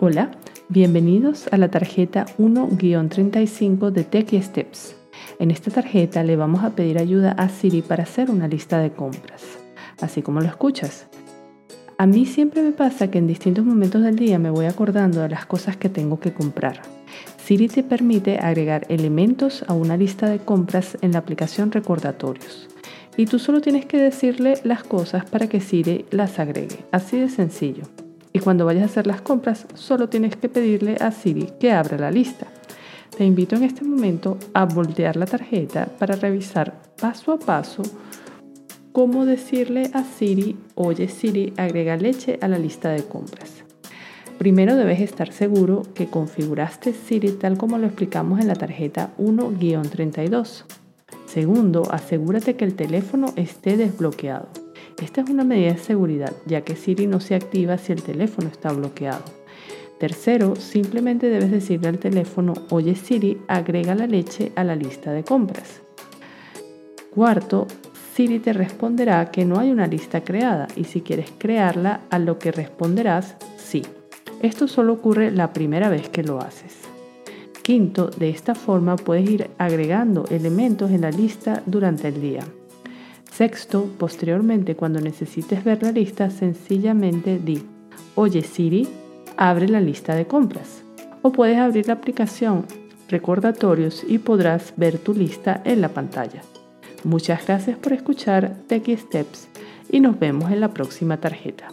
Hola, bienvenidos a la tarjeta 1-35 de Techie Steps. En esta tarjeta le vamos a pedir ayuda a Siri para hacer una lista de compras, así como lo escuchas. A mí siempre me pasa que en distintos momentos del día me voy acordando de las cosas que tengo que comprar. Siri te permite agregar elementos a una lista de compras en la aplicación Recordatorios. Y tú solo tienes que decirle las cosas para que Siri las agregue. Así de sencillo. Y cuando vayas a hacer las compras, solo tienes que pedirle a Siri que abra la lista. Te invito en este momento a voltear la tarjeta para revisar paso a paso cómo decirle a Siri, oye Siri, agrega leche a la lista de compras. Primero debes estar seguro que configuraste Siri tal como lo explicamos en la tarjeta 1-32. Segundo, asegúrate que el teléfono esté desbloqueado. Esta es una medida de seguridad, ya que Siri no se activa si el teléfono está bloqueado. Tercero, simplemente debes decirle al teléfono, oye Siri, agrega la leche a la lista de compras. Cuarto, Siri te responderá que no hay una lista creada y si quieres crearla, a lo que responderás sí. Esto solo ocurre la primera vez que lo haces. Quinto, de esta forma puedes ir agregando elementos en la lista durante el día. Sexto, posteriormente, cuando necesites ver la lista, sencillamente di, oye Siri, abre la lista de compras. O puedes abrir la aplicación Recordatorios y podrás ver tu lista en la pantalla. Muchas gracias por escuchar Techie Steps y nos vemos en la próxima tarjeta.